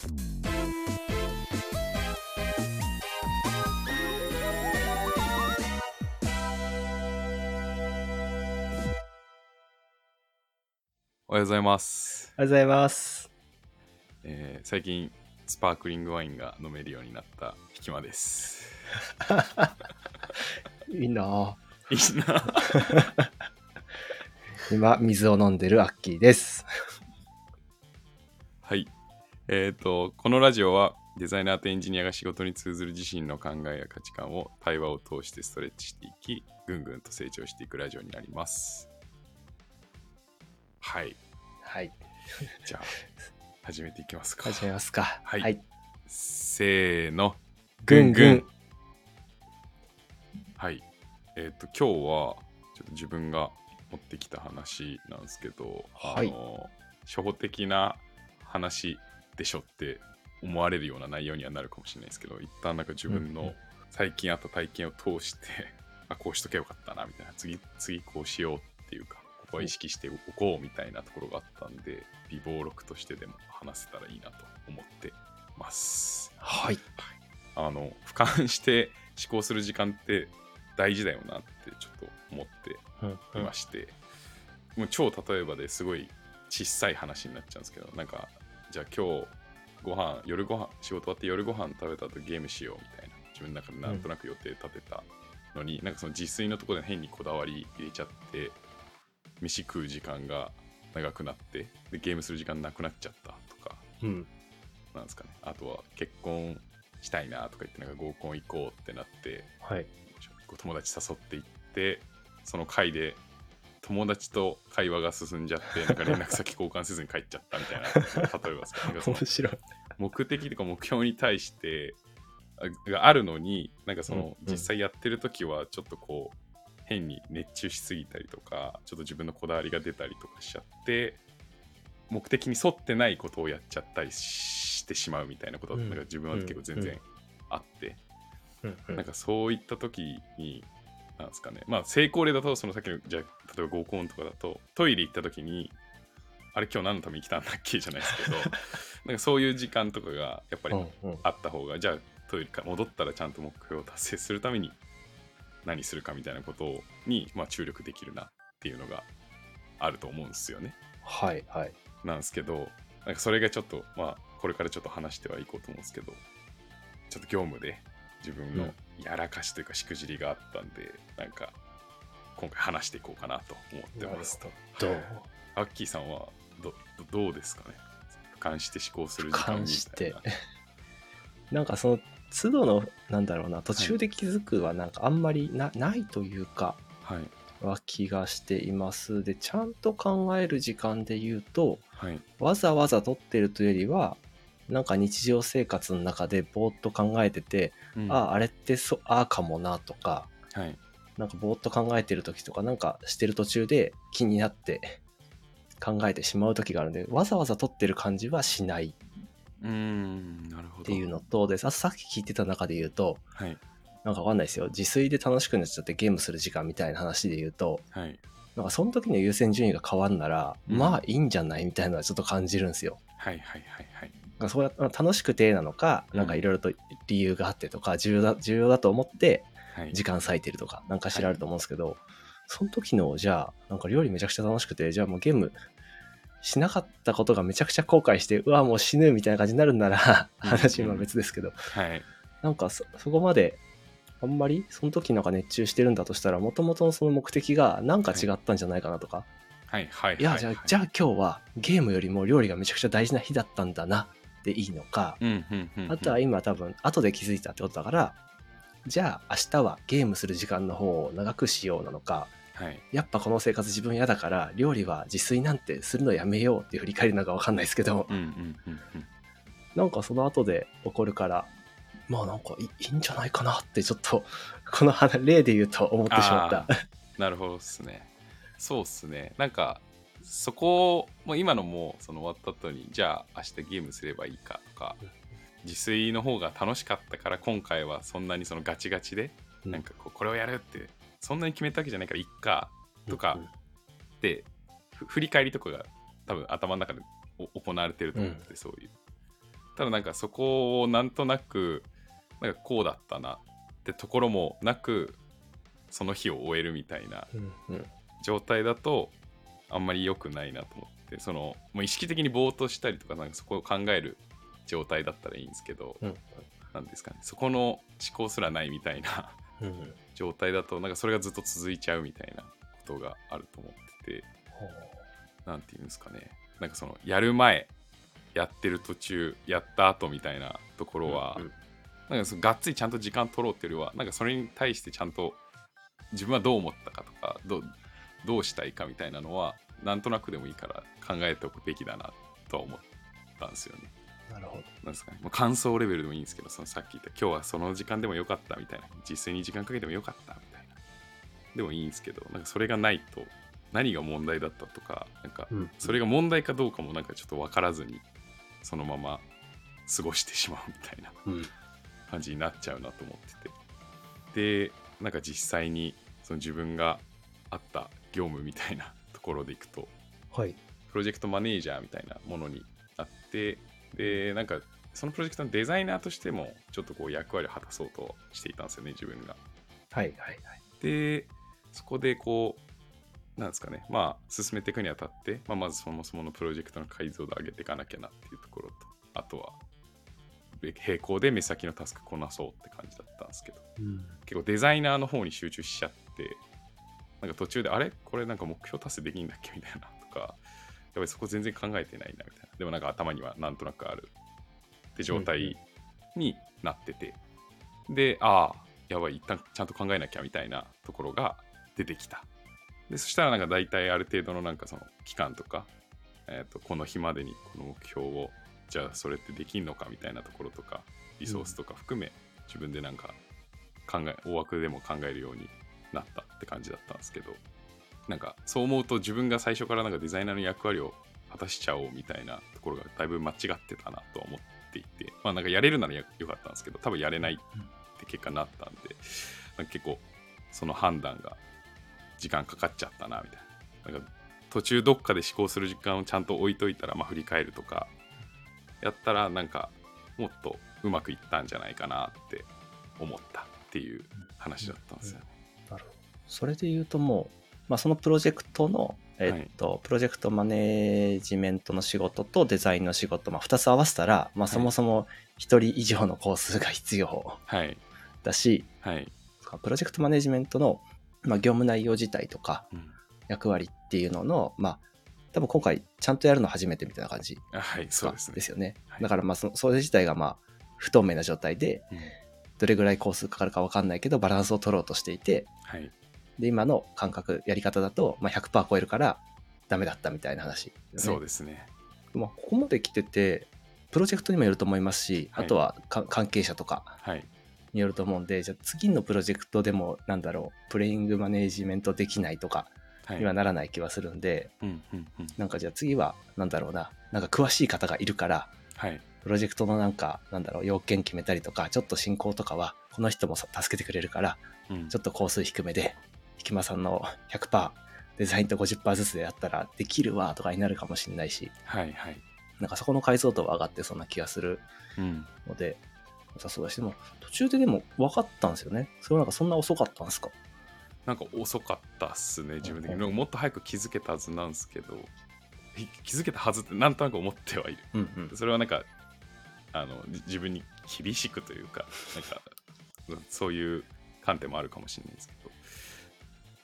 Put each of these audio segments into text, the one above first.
おはようございます。おはようございます。えー最近、スパークリングワインが飲めるようになったひきまです。いいなぁいいな。今、水を飲んでるアッキーです。はい。えっ、と、このラジオはデザイナーとエンジニアが仕事に通ずる自身の考えや価値観を対話を通してストレッチしていき、ぐんぐんと成長していくラジオになります。はい。はい。じゃあ、始めていきますか。始めますか。はいはい。せーの。ぐんぐん。はい。えっ、と、今日は、ちょっと自分が持ってきた話なんですけど、はいあの、初歩的な話でしょって思われるような内容にはなるかもしれないですけど、一旦なんか自分のうんうん最近あった体験を通して、あ、こうしとけばよかったな、みたいな、次、次こうしようっていうか、ここは意識しておこうみたいなところがあったんで、微暴録としてでも話せたらいいなと思ってます。はい。あの俯瞰して思考する時間って大事だよなってちょっと思ってうんいまして、もう超例えばですごい小さい話になっちゃうんですけどなんかじゃあ今日ご飯夜ご飯仕事終わって夜ご飯食べた後ゲームしようみたいな自分の中でなんとなく予定立てたのに、なんかその自炊のところで変にこだわり入れちゃって飯食う時間が長くなってでゲームする時間なくなっちゃったとかうん。なんですかねあとは結婚したいなとか言ってなんか合コン行こうってなってはい。友達誘っていってその回で友達と会話が進んじゃってなんか連絡先交換せずに帰っちゃったみたいな。例えば面白い。目的とか目標に対してあがあるのになんかその、実際やってる時はちょっとこう変に熱中しすぎたりとかちょっと自分のこだわりが出たりとかしちゃって目的に沿ってないことをやっちゃったりしてしまうみたいなことが、うんなんか自分は結構全然うん。あって、なんかそういった時になんですかねまあ成功例だとそのさっきのじゃあ例えば合コンとかだとトイレ行った時にあれ今日何のために来たんだっけじゃないですけど なんかそういう時間とかがやっぱりうんうんあった方が、じゃあトイレから戻ったらちゃんと目標を達成するために何するかみたいなことに、まあ、注力できるなっていうのがあると思うんですよね。はい。はい。なんですけどなんかそれがちょっとまあこれからちょっと話してはいこうと思うんですけどちょっと業務で自分のやらかしというかしくじりがあったんで、なんか今回話していこうかなと思ってますと。どうアッキーさんはどどどうですかね？俯瞰して思考する時間みたていな。。なんかその、都度の、なんだろうな、途中で気づくはなんかあんまりな,、ないというか、はいは気がしています。で、ちゃんと考える時間で言うと、はいわざわざ撮ってるというよりは、なんか日常生活の中でぼーっと考えてて、うんああ、あれってそ、ああかもなとか、はいなんかぼーっと考えてる時とか、なんかしてる途中で気になって考えてしまう時があるんで、わざわざ撮ってる感じはしないっうーんなるほど。ていうのと、で、あさっき聞いてた中で言うと、はいなんかわかんないですよ。自炊で楽しくなっちゃってゲームする時間みたいな話で言うと、はいなんかその時の優先順位が変わんなら、うんまあいいんじゃないみたいなのはちょっと感じるんですよ。はいはいはいはい。それは楽しくてなのか、うん。なんかいろいろと理由があってとか、重要だ、重要だと思ってはい。時間割いてるとか、なんか知られると思うんですけど、その時の、じゃあ、なんか料理めちゃくちゃ楽しくて、じゃあもうゲームしなかったことがめちゃくちゃ後悔して、うわ、もう死ぬみたいな感じになるんなら、うん話は別ですけど、はい。なんかそ、そこまで、あんまりその時なんか熱中してるんだとしたら、もともとのその目的がなんか違ったんじゃないかなとか、はい。はい。いや、じゃあ、じゃあ今日はゲームよりも料理がめちゃくちゃ大事な日だったんだなでいいのか、あとは今多分後で気づいたってことだから、じゃあ明日はゲームする時間の方を長くしようなのか、はい。やっぱこの生活自分嫌だから料理は自炊なんてするのやめようっていう振り返りなんかわかんないですけど、うんうんなんかその後で起こるから、まあなんかいいいんじゃないかなってちょっと、この話例で言うと思ってしまった。なるほどっすね。そうっすね。なんかそこも今のもその終わった後にじゃあ明日ゲームすればいいかとか自炊の方が楽しかったから今回はそんなにそのガチガチでうん。なんかこうこれをやるってそんなに決めたわけじゃないからいっかとかうんでふ振り返りとかが多分頭の中でお行われてると思って、そういう。ただなんかそこをなんとなくなんかこうだったなってところもなくその日を終えるみたいな状態だとあんまり良くないなと思ってそのもう意識的にぼーっとしたりとかなんかそこを考える状態だったらいいんですけど、うん。なんですかね。そこの思考すらないみたいなうん。状態だとなんかそれがずっと続いちゃうみたいなことがあると思っててなんていうんですかね。なんかそのやる前やってる途中やった後みたいなところは、うんうん。なんかそのがっつりちゃんと時間取ろうっていうよりはなんかそれに対してちゃんと自分はどう思ったかとかどうどうしたいかみたいなのはなんとなくでもいいから考えておくべきだなとは思ったんですよね。なるほど。なんですかね、もう感想レベルでもいいんですけどそのさっき言った今日はその時間でもよかったみたいな。実際に時間かけてもよかったみたいな。でもいいんですけどなんかそれがないと何が問題だったとかなんかうんそれが問題かどうかもなんかちょっと分からずにそのまま過ごしてしまうみたいなうん。感じになっちゃうなと思ってて。でなんか実際にその自分があった業務みたいな ところでいくとはい。プロジェクトマネージャーみたいなものになってでなんかそのプロジェクトのデザイナーとしてもちょっとこう役割を果たそうとしていたんですよね自分が。はいはいはい。でそこでこうなんですかねまあ進めていくにあたって、まあ、まずそもそものプロジェクトの解像度を上げていかなきゃなっていうところとあとはべ並行で目先のタスクこなそうって感じだったんですけどうん結構デザイナーの方に集中しちゃってなんか途中であれ？これなんか目標達成できんだっけ？みたいなとかやっぱりそこ全然考えてないなみたいな。でもなんか頭にはなんとなくあるって状態になってて、でああやばい一旦ちゃんと考えなきゃみたいなところが出てきた。でそしたらなんか大体ある程度のなんかその期間とか、えー、とこの日までにこの目標をじゃあそれってできんのかみたいなところとかリソースとか含め、自分でなんか考え大枠でも考えるようになったって感じだったんですけどなんかそう思うと自分が最初からなんかデザイナーの役割を果たしちゃおうみたいなところがだいぶ間違ってたなと思っていてまあなんかやれるならよかったんですけど多分やれないって結果になったんでなんか結構その判断が時間かかっちゃったなみたいななんか途中どっかで思考する時間をちゃんと置いといたらまあ振り返るとかやったらなんかもっとうまくいったんじゃないかなって思ったっていう話だったんですよね。それで言うともう、まあ、そのプロジェクトの、えっと、プロジェクトマネージメントの仕事とデザインの仕事、まあ、2つ合わせたら、まあ、い。そもそも1人以上のコースが必要はい。だし、はい、プロジェクトマネジメントの、まあ、業務内容自体とかうん。役割っていうのの、まあ、多分今回ちゃんとやるの初めてみたいな感じあはいそうですね。ですよね。はい。だからまあそそれ自体がまあ不透明な状態でうん。どれぐらい工数かかるか分かんないけどバランスを取ろうとしていてはいで今の感覚やり方だと、まあ、100%超えるからダメだったみたいな話、そうですね。まあ、ここまで来ててプロジェクトにもよると思いますし、はいあとはか関係者とかはい。によると思うんでじゃあ次のプロジェクトでもなんだろうプレイングマネージメントできないとかはい。にはならない気はするんで、うんうんうん。なんかじゃあ次はなんだろうななんか詳しい方がいるからはい。プロジェクトのなんかなんだろう要件決めたりとかちょっと進行とかはこの人もさ助けてくれるからうん。ちょっと工数低めでひきまさんの100%デザインと50%ずつでやったらできるわとかになるかもしれないし。はいはい。なんかそこの解像度は上がってそうな気がするうん。ので良さそうだしでも途中ででも分かったんですよね。それはなんかそんな遅かったんですか？なんか遅かったっすね自分的に。うんもっと早く気づけたはずなんですけど。ひ気づけたはずってなんとなく思ってはいる。うんうん。それはなんかあのじ自分に厳しくというかなんかうんそういう観点もあるかもしれないですけど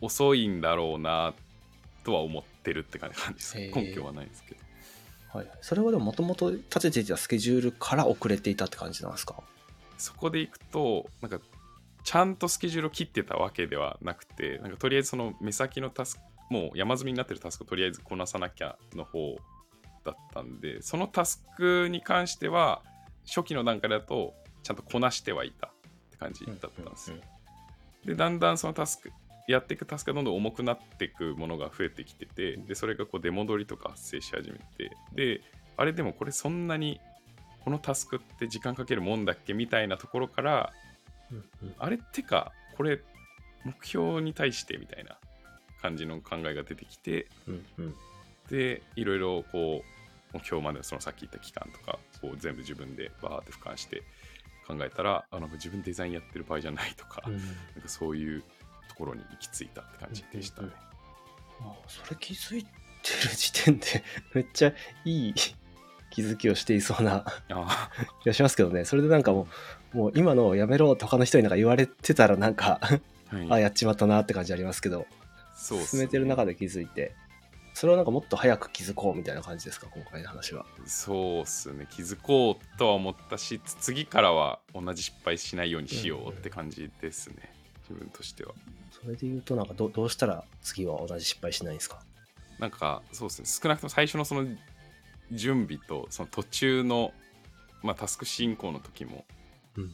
遅いんだろうなとは思ってるって感じです。根拠はないですけど。はいはい。それはでももともと立てていたスケジュールから遅れていたって感じなんですか？そこでいくとなんかちゃんとスケジュールを切ってたわけではなくてなんかとりあえずその目先のタスクもう山積みになってるタスクをとりあえずこなさなきゃの方だったんでそのタスクに関しては初期の段階だとちゃんとこなしてはいたって感じだったんですよ。でだんだんそのタスクやっていくタスクがどんどん重くなっていくものが増えてきててでそれがこう出戻りとか発生し始めてであれでもこれそんなにこのタスクって時間かけるもんだっけみたいなところからあれってかこれ目標に対してみたいな感じの考えが出てきてでいろいろこう目標までのそのさっき言った期間とかこう全部自分でバーって俯瞰して考えたらあなんか自分デザインやってる場合じゃないとか,、うん。なんかそういうところに行き着いたって感じでしたね。あそれ気づいてる時点で めっちゃいい気づきをしていそうなあ気がしますけどね。それでなんかもうもう今のをやめろって他の人になんか言われてたらなんかあ、はい、あやっちまったなって感じありますけど。そうっす進めてる中で気づいて。それをなんかもっと早く気づこうみたいな感じですか？今回の話は。そうっすね。気づこうとは思ったしつ次からは同じ失敗しないようにしようって感じですね、自分としてはそれで言うとなんかどどうしたら次は同じ失敗しないんですか？なんかそうですね。少なくとも最初のその準備とその途中の、まあ、タスク進行の時も、うん。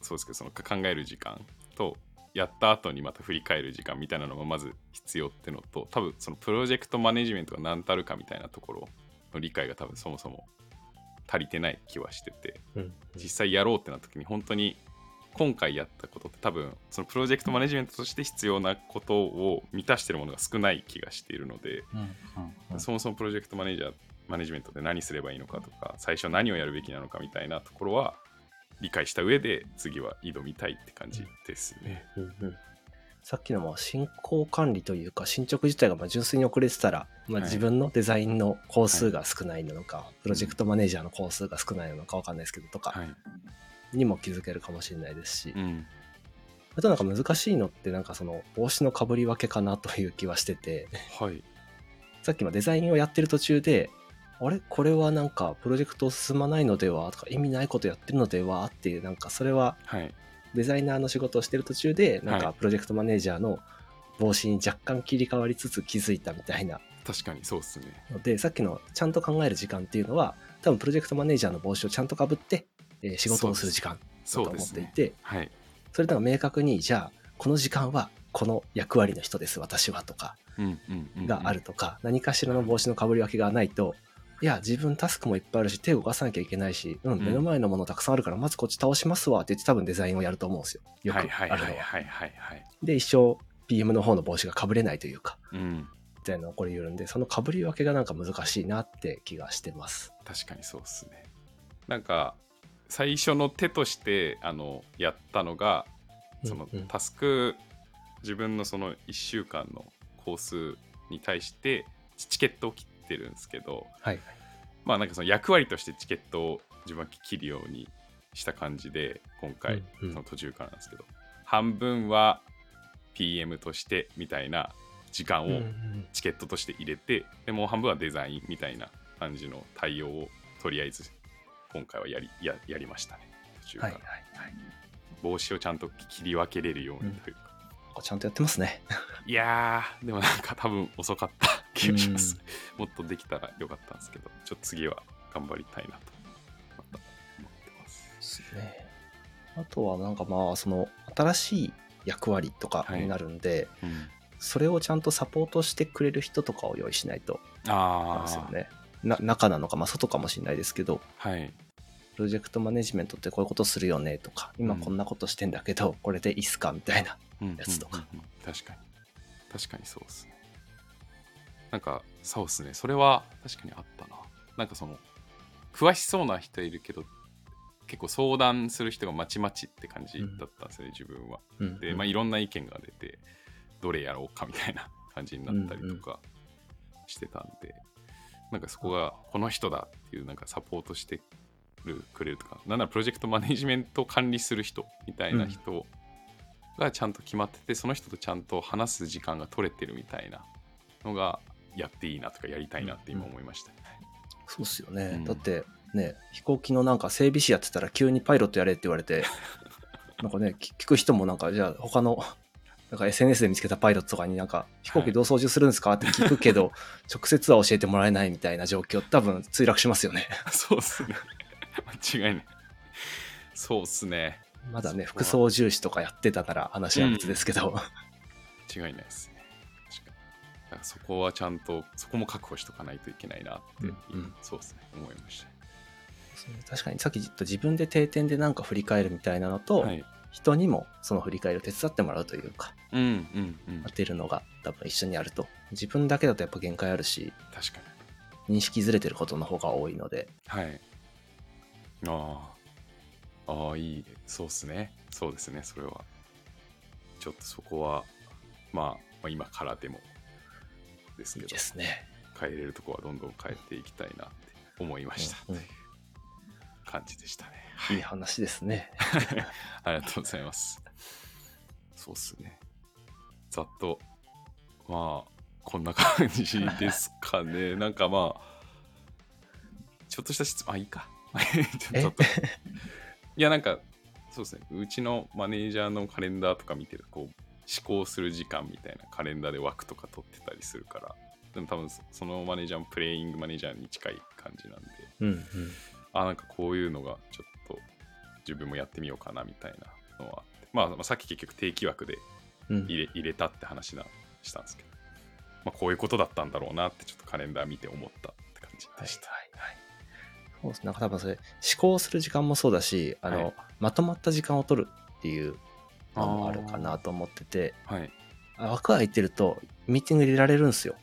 そうですけどその考える時間とやった後にまた振り返る時間みたいなのがまず必要ってのと多分そのプロジェクトマネジメントが何たるかみたいなところの理解が多分そもそも足りてない気はしててうん実際やろうってなった時に本当に今回やったことって多分そのプロジェクトマネジメントとして必要なことを満たしてるものが少ない気がしているので、そもそもプロジェクトマネージャーマネジメントで何すればいいのかとか最初何をやるべきなのかみたいなところは理解した上で次は挑みたいって感じですね。うんうんさっきのまあ進行管理というか進捗自体がまあ純粋に遅れてたら、まあ、はい。自分のデザインの工数が少ないのか、プロジェクトマネージャーの工数が少ないのかわかんないですけどとか。はい。にも気づけるかもしれないですし、うん。あとなんか難しいのってなんかその帽子のかぶり分けかなという気はしててはい。さっきもデザインをやってる途中であれ？これはなんかプロジェクト進まないのではとか意味ないことやってるのではっていうなんかそれははい。デザイナーの仕事をしてる途中でなんはいかプロジェクトマネージャーの帽子に若干切り替わりつつ気づいたみたいな確かにそうっすね。のでさっきのちゃんと考える時間っていうのは多分プロジェクトマネージャーの帽子をちゃんとかぶって、えー仕事をする時間だと思。っていてはい。それでも明確にじゃあこの時間はこの役割の人です私はとかがある。とか、何かしらの帽子のかぶり分けがないといや自分タスクもいっぱいあるし手を動かさなきゃいけないし、うん、ん目の前のものたくさんあるからまずこっち倒しますわって言って多分デザインをやると思うんですよよくあはいるのは。で一生 PM の方の帽子がかぶれないというかうん。みたいなのが起こり得るんでそのかぶり分けがなんか難しいなって気がしてます。確かにそうっすね。なんか最初の手としてあのやったのがそのうん。うんタスク自分のその1週間の工数に対してチケットを切ってるんですけどはい。まあなんかその役割としてチケットを自分は切るようにした感じで今回うんうん。その途中からなんですけど、半分は PM としてみたいな時間をうんうん。チケットとして入れてでもう半分はデザインみたいな感じの対応をとりあえず今回はやりややりましたね。途中から、はいはいはい。帽子をちゃんと切り分けれるようにというか、あちゃんとやってますね。いやーでもなんか多分遅かった気がします、もっとできたらよかったんですけどちょっと次は頑張りたいなとまた思ってます。ですね。あとはなんかまあその新しい役割とかになるんで、うん。それをちゃんとサポートしてくれる人とかを用意しないと。なんああですよね。な中なのか、まあ、外かもしれないですけどはい。プロジェクトマネジメントってこういうことするよねとか今こんなことしてんだけど、これでいいっすかみたいなうんやつとかうん。うんうん確かに。確かにそうですね。なんかそうですね。それは確かにあったな。なんかその詳しそうな人いるけど結構相談する人がまちまちって感じだったんですね、自分は。うん。で、まあ、いろんな意見が出てどれやろうかみたいな感じになったりとかしてたんで、なんかそこがこの人だっていうなんかサポートしてるくれるとかなんならプロジェクトマネジメントを管理する人みたいな人がちゃんと決まってて、その人とちゃんと話す時間が取れてるみたいなのがやっていいなとかやりたいなって今思いましたね。そうっすよね、うんだってね飛行機のなんか整備士やってたら急にパイロットやれって言われてなんかね聞聞く人もなんかじゃあ他のなんか SNS で見つけたパイロットとかになんか飛行機どう操縦するんですかって聞くけど、直接は教えてもらえないみたいな状況多分墜落しますよね そうっすね。間違いない。そうっすね。まだね副操縦士とかやってたなら話は別ですけど、間違いないですね。確かそこはちゃんと、そこも確保しとかないといけないなって、うんうんそうですね、思いまし確かにさっき言った自分で定点でなんか振り返るみたいなのと、た。はい。人にもその振り返りを手伝ってもらうというかうんうんうん。当てるのが多分一緒にあると自分だけだとやっぱ限界あるし確か認識ずれてることの方が多いのでに。はい。ああ。ああ、いい。そうっすね。そうですね、それは。ちょっとそこは、まあ、まあ、今からでもですけどで、すね。変えれるとこはどんどん変えていきたいなって思いました。うんうん感じでしたね。いい話ですね。ありがとうございます。そうっすね。ざっと、まあ、こんな感じですかね。なんかまあ、ちょっとした質問、あ、いいか。ちょっといや、なんか、そうですね。うちのマネージャーのカレンダーとか見てるこう、思考する時間みたいなカレンダーで枠とか取ってたりするから、でも多分そそのマネージャーもプレイングマネージャーに近い感じなんで、うんうん。あなんかこういうのがちょっと自分もやってみようかなみたいなのはまあ、まあさっき結局定期枠でうん入れ入れたって話なしたんですけど、まあ、こういうことだったんだろうなってちょっとカレンダー見て思ったって感じはいでした。はいはい。そうですね。なんか多分それ、思考する時間もそうだし、あの、はいまとまった時間を取るっていうのもあるかなと思ってて、はい、あ枠空いてると、ミーティング入れられるんですよ。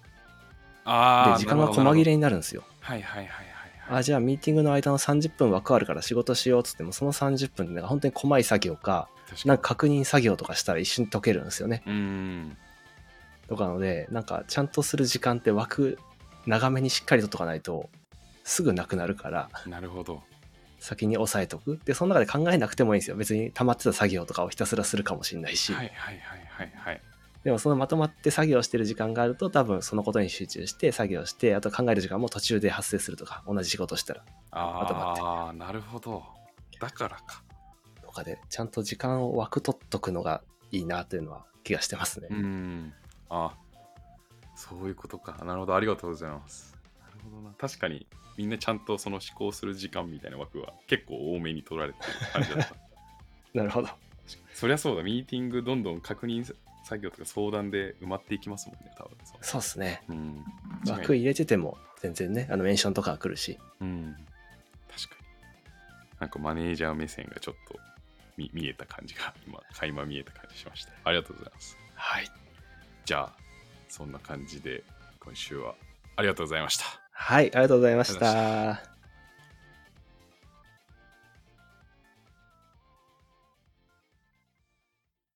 あで、時間が細切れに。になるんですよ。はいはいはいはい、はい。あ、じゃあミーティングの間の30分枠あるから仕事しようっつっても、その30分ってなんか本当に細い作業か、なんか確認作業とかしたら一瞬解けるんですよね。うーん。とかので、なんかちゃんとする時間って枠長めにしっかりとっとかないと、すぐなくなるから、なるほど。先に押さえとく。で、その中で考えなくてもいいんですよ。別に溜まってた作業とかをひたすらするかもしれないし。はいはいはいはいはい。でもそのまとまって作業してる時間があると多分そのことに集中して作業して、あと考える時間も途中で発生するとか、同じ仕事したらまとまってああ、なるほど。だからか。とかで、ちゃんと時間を枠取っとくのがいいなというのは気がしてますね。うーん。あそういうことか。なるほど。ありがとうございます。なるほどな。確かに、みんなちゃんとその思考する時間みたいな枠は結構多めに取られてる感じだった。なるほど。そりゃそうだ。ミーティングどんどん確認作業とか相談で埋まっていきますもんね、多分。そうそうですね。うん。枠入れてても全然ね、あのメンションとかが来るし。うん。確かに。なんかマネージャー目線がちょっと見見えた感じが、今、垣間見えた感じしました。ありがとうございます。はい。じゃあ、そんな感じで、今週はありがとうございました。はい、ありがとうございました。